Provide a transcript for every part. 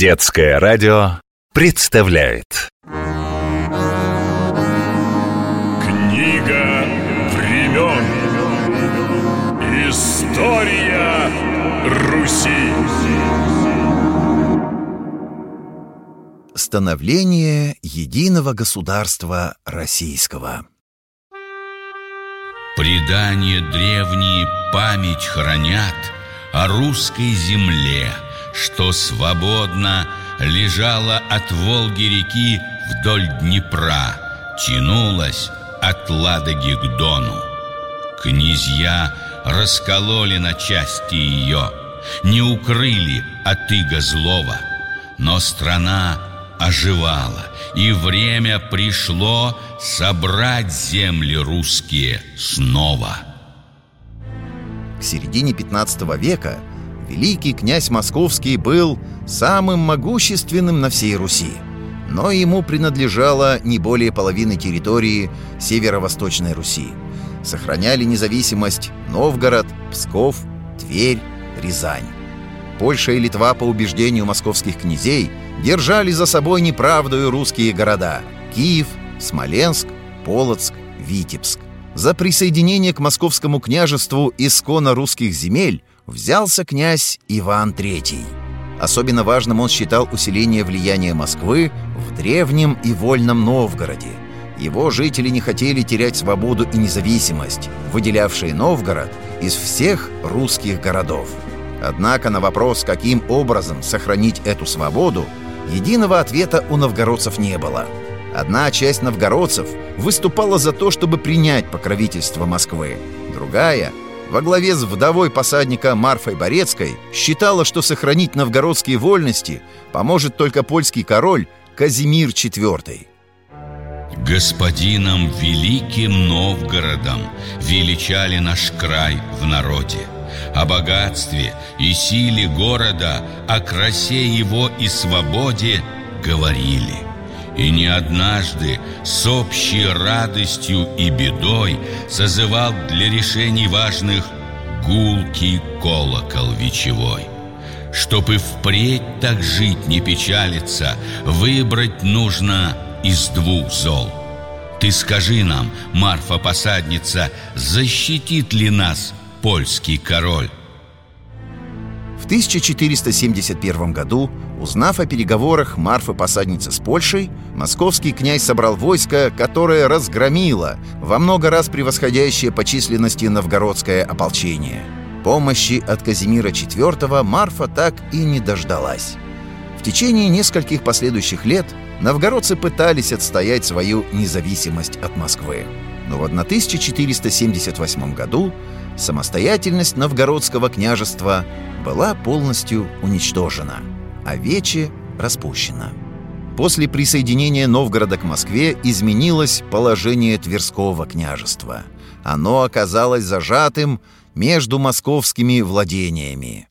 Детское радио представляет. Книга времен. История Руси. Становление единого государства российского. Предания древние память хранят О русской земле, что свободно Лежала от Волги реки вдоль Днепра Тянулась от Ладоги к Дону Князья раскололи на части ее Не укрыли от иго злого Но страна оживала, и время пришло собрать земли русские снова. К середине 15 века великий князь Московский был самым могущественным на всей Руси, но ему принадлежало не более половины территории северо-восточной Руси. Сохраняли независимость Новгород, Псков, Тверь, Рязань. Польша и Литва, по убеждению московских князей, держали за собой неправдою русские города – Киев, Смоленск, Полоцк, Витебск. За присоединение к московскому княжеству исконно русских земель взялся князь Иван III. Особенно важным он считал усиление влияния Москвы в древнем и вольном Новгороде. Его жители не хотели терять свободу и независимость, выделявшие Новгород из всех русских городов. Однако на вопрос, каким образом сохранить эту свободу, единого ответа у новгородцев не было. Одна часть новгородцев выступала за то, чтобы принять покровительство Москвы. Другая, во главе с вдовой посадника Марфой Борецкой, считала, что сохранить новгородские вольности поможет только польский король Казимир IV. Господином Великим Новгородом величали наш край в народе – о богатстве и силе города, о красе его и свободе говорили. И не однажды с общей радостью и бедой созывал для решений важных гулкий колокол вечевой. Чтоб и впредь так жить не печалиться, выбрать нужно из двух зол. Ты скажи нам, Марфа-посадница, защитит ли нас польский король. В 1471 году, узнав о переговорах Марфы посадницы с Польшей, московский князь собрал войско, которое разгромило во много раз превосходящее по численности новгородское ополчение. Помощи от Казимира IV Марфа так и не дождалась. В течение нескольких последующих лет новгородцы пытались отстоять свою независимость от Москвы. Но в 1478 году самостоятельность новгородского княжества была полностью уничтожена, а Вече распущена. После присоединения Новгорода к Москве изменилось положение Тверского княжества. Оно оказалось зажатым между московскими владениями.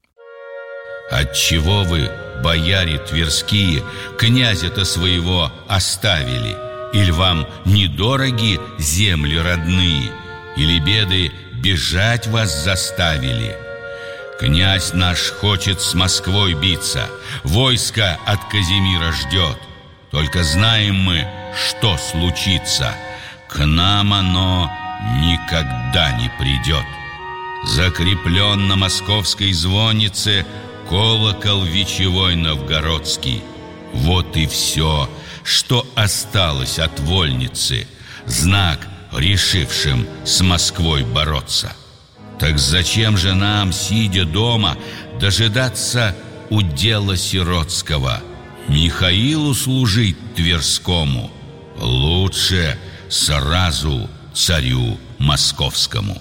Отчего вы, бояре тверские, князя-то своего оставили? Или вам недороги земли родные? Или беды бежать вас заставили. Князь наш хочет с Москвой биться, войско от Казимира ждет. Только знаем мы, что случится, к нам оно никогда не придет. Закреплен на московской звоннице колокол вечевой новгородский. Вот и все, что осталось от вольницы, знак – решившим с Москвой бороться. Так зачем же нам, сидя дома, дожидаться удела сиротского? Михаилу служить Тверскому лучше сразу царю московскому.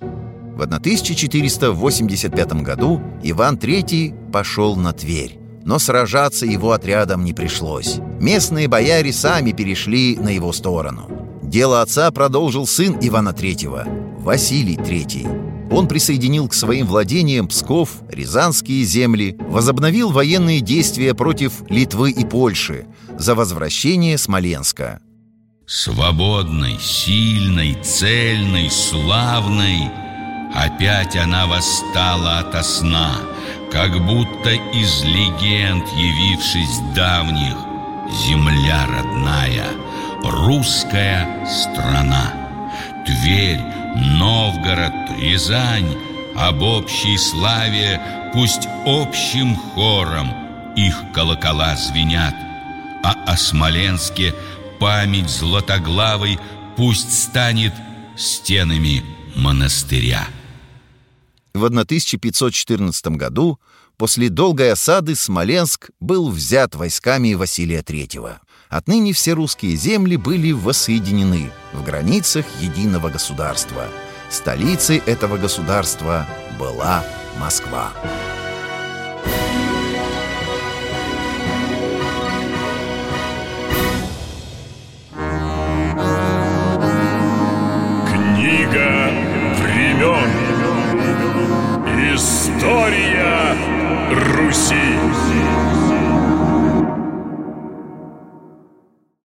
В 1485 году Иван III пошел на Тверь, но сражаться его отрядом не пришлось. Местные бояре сами перешли на его сторону. Дело отца продолжил сын Ивана III, Василий III. Он присоединил к своим владениям Псков, Рязанские земли, возобновил военные действия против Литвы и Польши за возвращение Смоленска. Свободной, сильной, цельной, славной Опять она восстала ото сна Как будто из легенд, явившись давних, Земля родная, русская страна. Тверь, Новгород, Рязань Об общей славе пусть общим хором Их колокола звенят, А о Смоленске память златоглавой Пусть станет стенами монастыря. В 1514 году, после долгой осады, Смоленск был взят войсками Василия III. Отныне все русские земли были воссоединены в границах единого государства. Столицей этого государства была Москва. Книга времен. История Руси.